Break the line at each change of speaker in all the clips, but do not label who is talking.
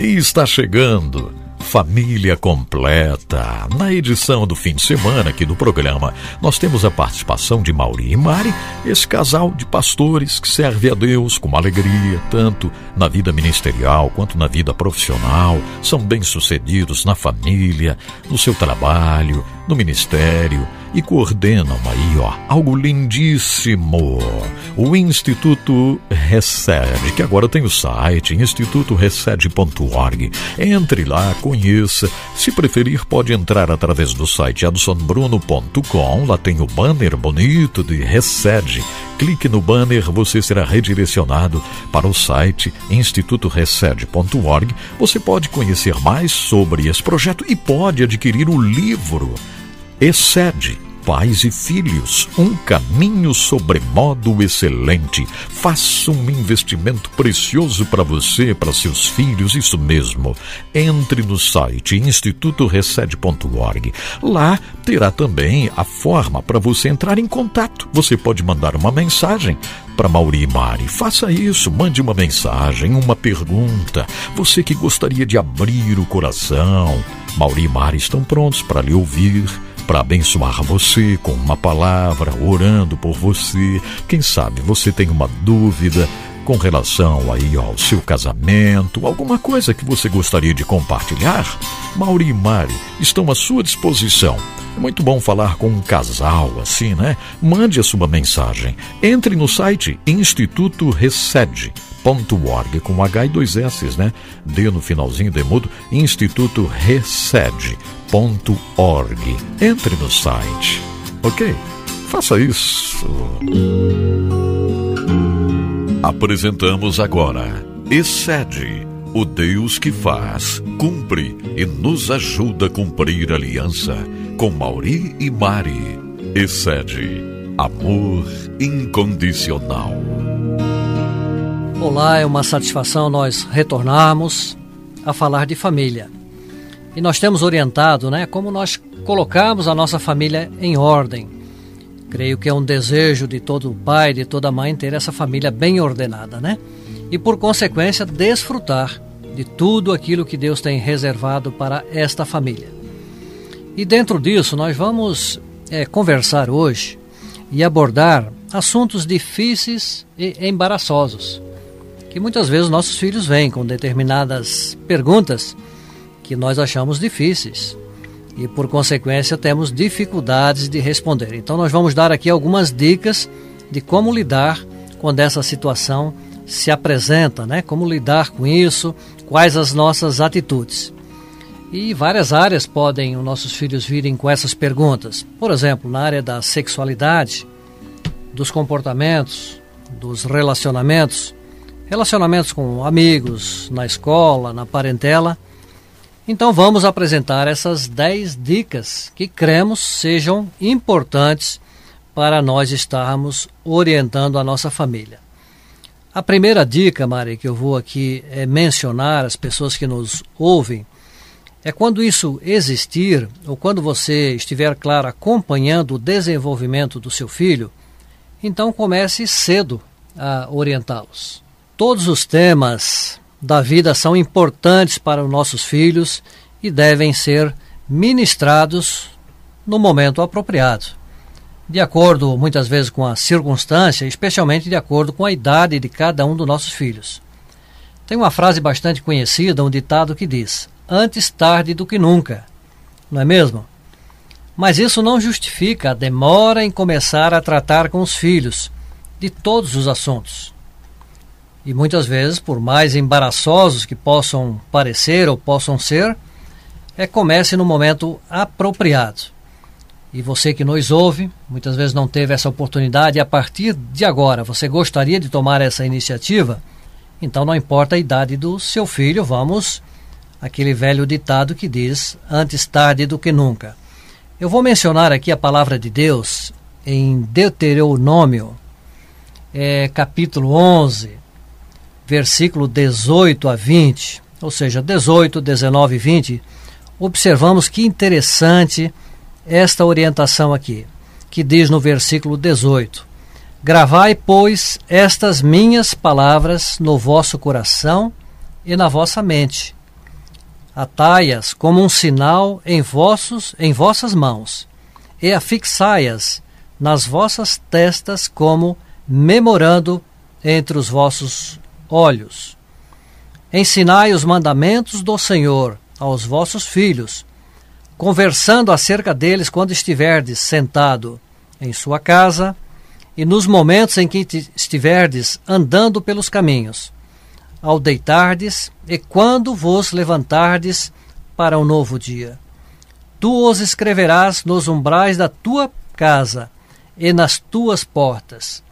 E está chegando Família Completa. Na edição do fim de semana aqui do programa, nós temos a participação de Mauri e Mari, esse casal de pastores que serve a Deus com alegria, tanto na vida ministerial quanto na vida profissional. São bem-sucedidos na família, no seu trabalho, no ministério e coordenam aí, ó, algo lindíssimo. O Instituto Recede, que agora tem o site institutorecede.org. Entre lá, conheça. Se preferir, pode entrar através do site adsonbruno.com. Lá tem o banner bonito de Recede. Clique no banner, você será redirecionado para o site institutorecede.org. Você pode conhecer mais sobre esse projeto e pode adquirir o livro Excede pais e filhos, um caminho sobremodo excelente. Faça um investimento precioso para você, para seus filhos, isso mesmo. Entre no site institutorecede.org. Lá terá também a forma para você entrar em contato. Você pode mandar uma mensagem para Mauri e Mari. Faça isso, mande uma mensagem, uma pergunta. Você que gostaria de abrir o coração. Mauri e Mari estão prontos para lhe ouvir para abençoar você com uma palavra, orando por você. Quem sabe você tem uma dúvida com relação aí ao seu casamento, alguma coisa que você gostaria de compartilhar? Mauri e Mari estão à sua disposição. É muito bom falar com um casal assim, né? Mande a sua mensagem. Entre no site Instituto Recede .org com H e dois S, né? D no finalzinho de mudo, Instituto Recede www.ecc.org. Entre no site, ok? Faça isso. Apresentamos agora Excede, o Deus que faz, cumpre e nos ajuda a cumprir a aliança com Mauri e Mari. Excede, amor incondicional.
Olá, é uma satisfação nós retornarmos a falar de família. E nós temos orientado, né, como nós colocamos a nossa família em ordem. Creio que é um desejo de todo pai, de toda mãe ter essa família bem ordenada, né? E por consequência desfrutar de tudo aquilo que Deus tem reservado para esta família. E dentro disso nós vamos é, conversar hoje e abordar assuntos difíceis e embaraçosos, que muitas vezes nossos filhos vêm com determinadas perguntas que nós achamos difíceis e, por consequência, temos dificuldades de responder. Então, nós vamos dar aqui algumas dicas de como lidar quando essa situação se apresenta, né? Como lidar com isso, quais as nossas atitudes. E várias áreas podem os nossos filhos virem com essas perguntas. Por exemplo, na área da sexualidade, dos comportamentos, dos relacionamentos, relacionamentos com amigos, na escola, na parentela então vamos apresentar essas 10 dicas que cremos sejam importantes para nós estarmos orientando a nossa família. A primeira dica, Mari, que eu vou aqui é mencionar às pessoas que nos ouvem, é quando isso existir, ou quando você estiver, claro, acompanhando o desenvolvimento do seu filho, então comece cedo a orientá-los. Todos os temas da vida são importantes para os nossos filhos e devem ser ministrados no momento apropriado, de acordo muitas vezes com a circunstância, especialmente de acordo com a idade de cada um dos nossos filhos. Tem uma frase bastante conhecida, um ditado que diz: Antes tarde do que nunca. Não é mesmo? Mas isso não justifica a demora em começar a tratar com os filhos de todos os assuntos e muitas vezes, por mais embaraçosos que possam parecer ou possam ser, é comece no momento apropriado. E você que nos ouve, muitas vezes não teve essa oportunidade, a partir de agora você gostaria de tomar essa iniciativa, então não importa a idade do seu filho, vamos aquele velho ditado que diz: antes tarde do que nunca. Eu vou mencionar aqui a palavra de Deus em Deuteronômio, é, capítulo 11, versículo 18 a 20, ou seja, 18, 19 e 20, observamos que interessante esta orientação aqui, que diz no versículo 18: Gravai, pois, estas minhas palavras no vosso coração e na vossa mente, Atai-as como um sinal em vossos em vossas mãos, e afixai-as nas vossas testas como memorando entre os vossos olhos. Ensinai os mandamentos do Senhor aos vossos filhos, conversando acerca deles quando estiverdes sentado em sua casa e nos momentos em que estiverdes andando pelos caminhos, ao deitardes e quando vos levantardes para um novo dia. Tu os escreverás nos umbrais da tua casa e nas tuas portas.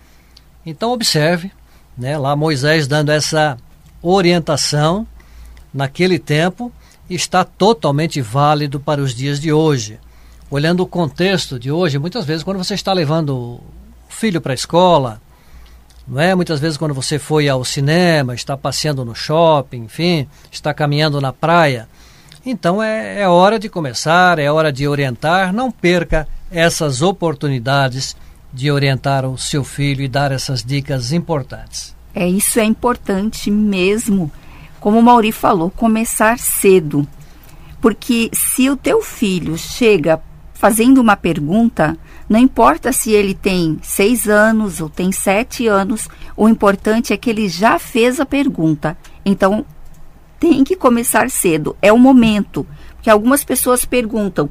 Então observe, né, lá Moisés dando essa orientação naquele tempo está totalmente válido para os dias de hoje. Olhando o contexto de hoje, muitas vezes quando você está levando o filho para a escola, não é? Muitas vezes quando você foi ao cinema, está passeando no shopping, enfim, está caminhando na praia. Então é, é hora de começar, é hora de orientar. Não perca essas oportunidades de orientar o seu filho e dar essas dicas importantes.
É isso é importante mesmo como o Mauri falou, começar cedo. Porque se o teu filho chega fazendo uma pergunta, não importa se ele tem seis anos ou tem sete anos, o importante é que ele já fez a pergunta. Então, tem que começar cedo, é o momento. Porque algumas pessoas perguntam: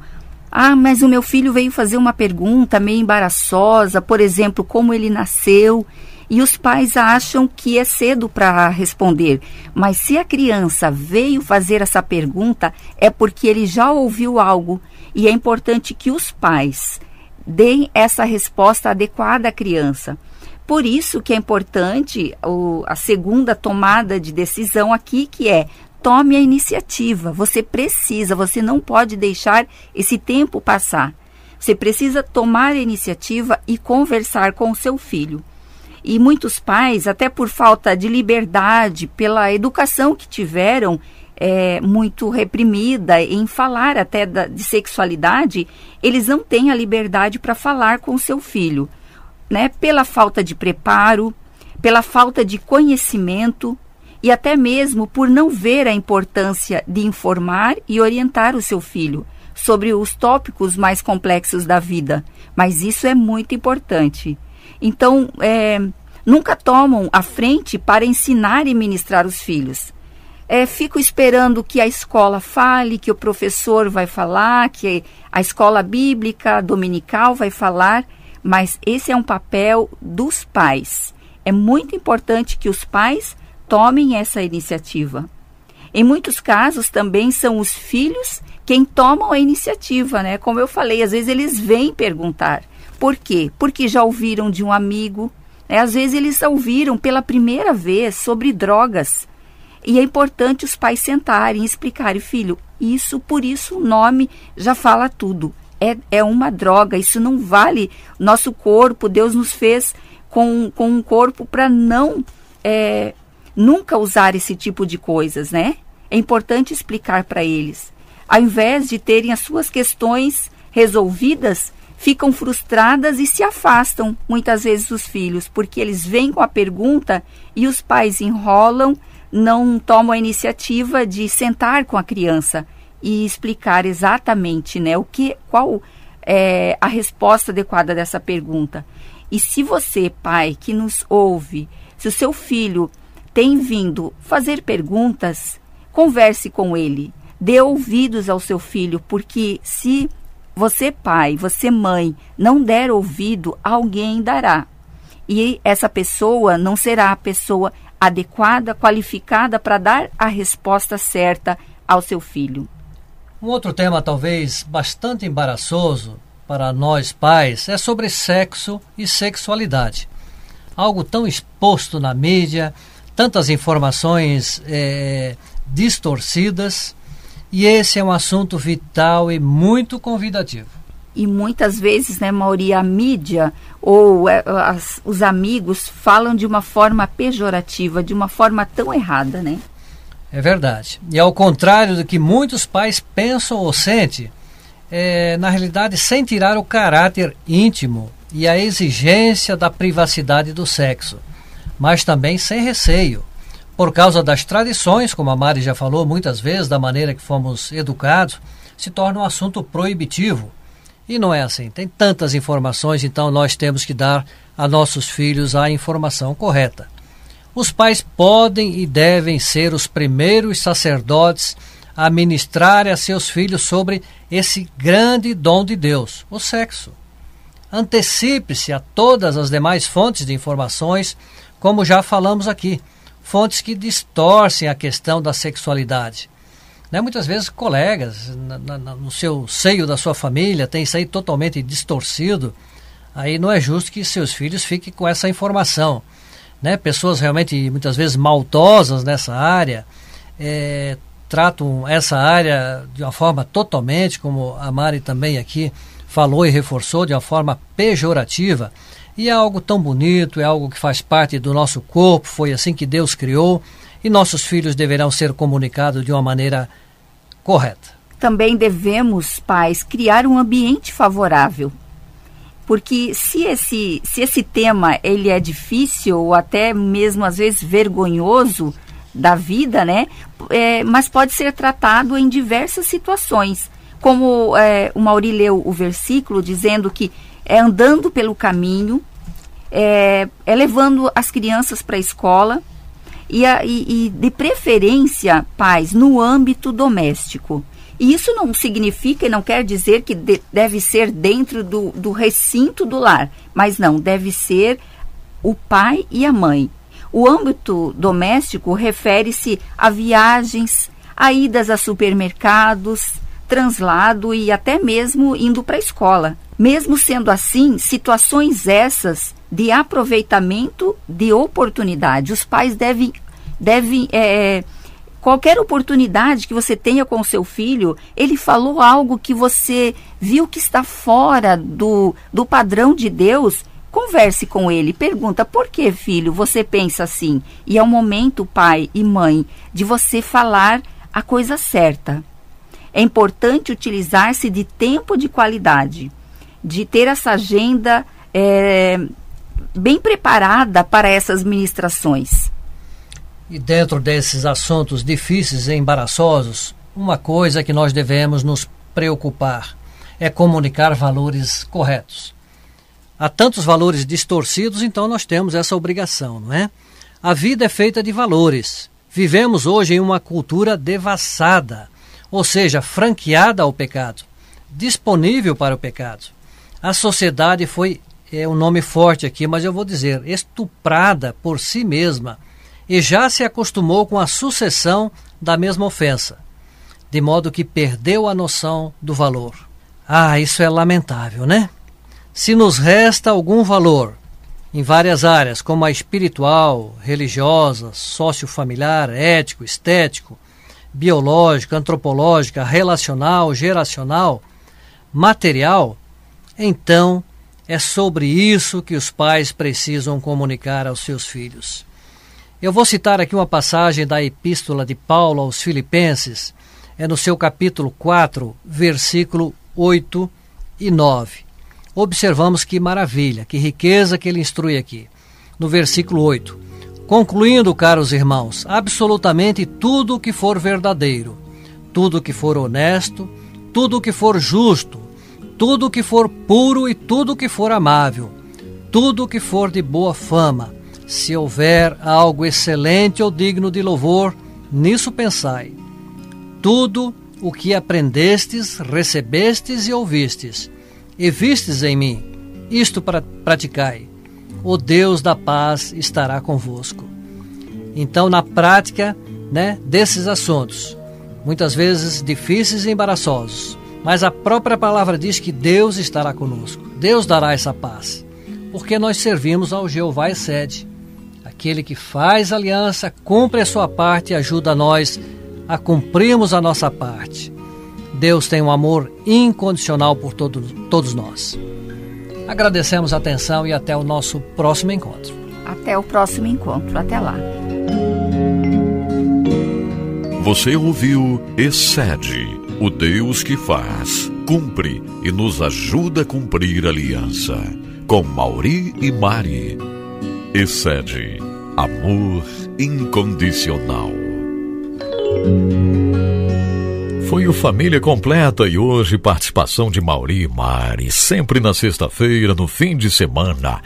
ah, mas o meu filho veio fazer uma pergunta meio embaraçosa, por exemplo, como ele nasceu e os pais acham que é cedo para responder. Mas se a criança veio fazer essa pergunta, é porque ele já ouviu algo e é importante que os pais deem essa resposta adequada à criança. Por isso que é importante o, a segunda tomada de decisão aqui, que é tome a iniciativa. Você precisa, você não pode deixar esse tempo passar. Você precisa tomar a iniciativa e conversar com o seu filho. E muitos pais, até por falta de liberdade, pela educação que tiveram, é, muito reprimida em falar até da, de sexualidade, eles não têm a liberdade para falar com o seu filho, né? Pela falta de preparo, pela falta de conhecimento e até mesmo por não ver a importância de informar e orientar o seu filho sobre os tópicos mais complexos da vida. Mas isso é muito importante. Então, é, nunca tomam a frente para ensinar e ministrar os filhos. É, fico esperando que a escola fale, que o professor vai falar, que a escola bíblica dominical vai falar, mas esse é um papel dos pais. É muito importante que os pais tomem essa iniciativa. Em muitos casos também são os filhos quem tomam a iniciativa, né? Como eu falei, às vezes eles vêm perguntar. Por quê? Porque já ouviram de um amigo, né? às vezes eles ouviram pela primeira vez sobre drogas. E é importante os pais sentarem e explicarem, filho, isso, por isso o nome já fala tudo. É, é uma droga, isso não vale. Nosso corpo, Deus nos fez com, com um corpo para não é, nunca usar esse tipo de coisas, né? É importante explicar para eles. Ao invés de terem as suas questões resolvidas, ficam frustradas e se afastam muitas vezes dos filhos, porque eles vêm com a pergunta e os pais enrolam, não tomam a iniciativa de sentar com a criança e explicar exatamente, né, o que, qual é a resposta adequada dessa pergunta. E se você, pai, que nos ouve, se o seu filho tem vindo fazer perguntas, converse com ele, dê ouvidos ao seu filho, porque se você, pai, você, mãe, não der ouvido, alguém dará. E essa pessoa não será a pessoa adequada, qualificada para dar a resposta certa ao seu filho.
Um outro tema, talvez bastante embaraçoso para nós pais, é sobre sexo e sexualidade. Algo tão exposto na mídia, tantas informações é, distorcidas e esse é um assunto vital e muito convidativo.
E muitas vezes, né, Mauri, a mídia ou é, as, os amigos falam de uma forma pejorativa, de uma forma tão errada, né?
É verdade. E ao contrário do que muitos pais pensam ou sentem, é, na realidade, sem tirar o caráter íntimo e a exigência da privacidade do sexo, mas também sem receio, por causa das tradições, como a Mari já falou muitas vezes, da maneira que fomos educados, se torna um assunto proibitivo. E não é assim. Tem tantas informações, então nós temos que dar a nossos filhos a informação correta. Os pais podem e devem ser os primeiros sacerdotes a ministrar a seus filhos sobre esse grande dom de Deus, o sexo. Antecipe-se a todas as demais fontes de informações, como já falamos aqui, fontes que distorcem a questão da sexualidade. Né? Muitas vezes colegas na, na, no seu seio da sua família têm isso aí totalmente distorcido. Aí não é justo que seus filhos fiquem com essa informação. Né? Pessoas realmente muitas vezes maltosas nessa área é, tratam essa área de uma forma totalmente, como a Mari também aqui falou e reforçou, de uma forma pejorativa. E é algo tão bonito, é algo que faz parte do nosso corpo, foi assim que Deus criou e nossos filhos deverão ser comunicados de uma maneira correta.
Também devemos, pais, criar um ambiente favorável. Porque se esse, se esse tema ele é difícil ou até mesmo às vezes vergonhoso da vida, né? É, mas pode ser tratado em diversas situações. Como é, o Mauri leu o versículo dizendo que é andando pelo caminho, é, é levando as crianças para a escola, e, e de preferência, pais, no âmbito doméstico. E isso não significa e não quer dizer que de, deve ser dentro do, do recinto do lar, mas não, deve ser o pai e a mãe. O âmbito doméstico refere-se a viagens, a idas a supermercados, translado e até mesmo indo para a escola. Mesmo sendo assim, situações essas de aproveitamento de oportunidade. Os pais devem, devem é, qualquer oportunidade que você tenha com o seu filho, ele falou algo que você viu que está fora do, do padrão de Deus, converse com ele, pergunta por que, filho, você pensa assim? E é o momento, pai e mãe, de você falar a coisa certa. É importante utilizar-se de tempo de qualidade, de ter essa agenda é, bem preparada para essas ministrações.
E dentro desses assuntos difíceis e embaraçosos, uma coisa que nós devemos nos preocupar é comunicar valores corretos. Há tantos valores distorcidos, então nós temos essa obrigação, não é? A vida é feita de valores. Vivemos hoje em uma cultura devassada, ou seja, franqueada ao pecado, disponível para o pecado. A sociedade foi é um nome forte aqui, mas eu vou dizer, estuprada por si mesma e já se acostumou com a sucessão da mesma ofensa, de modo que perdeu a noção do valor. Ah, isso é lamentável, né? Se nos resta algum valor em várias áreas, como a espiritual, religiosa, sociofamiliar, ético, estético, biológico, antropológica, relacional, geracional, material, então é sobre isso que os pais precisam comunicar aos seus filhos. Eu vou citar aqui uma passagem da Epístola de Paulo aos Filipenses, é no seu capítulo 4, versículo 8 e 9. Observamos que maravilha, que riqueza que ele instrui aqui. No versículo 8: Concluindo, caros irmãos, absolutamente tudo o que for verdadeiro, tudo o que for honesto, tudo o que for justo, tudo que for puro e tudo que for amável, tudo que for de boa fama, se houver algo excelente ou digno de louvor, nisso pensai. Tudo o que aprendestes, recebestes e ouvistes, e vistes em mim, isto praticai. O Deus da paz estará convosco. Então, na prática né, desses assuntos, muitas vezes difíceis e embaraçosos, mas a própria palavra diz que Deus estará conosco. Deus dará essa paz. Porque nós servimos ao Jeová e sede. Aquele que faz aliança, cumpre a sua parte e ajuda nós a cumprirmos a nossa parte. Deus tem um amor incondicional por todo, todos nós. Agradecemos a atenção e até o nosso próximo encontro.
Até o próximo encontro. Até lá.
Você ouviu Excede o Deus que faz, cumpre e nos ajuda a cumprir a aliança. Com Mauri e Mari. Excede amor incondicional. Foi o Família Completa e hoje participação de Mauri e Mari, sempre na sexta-feira, no fim de semana.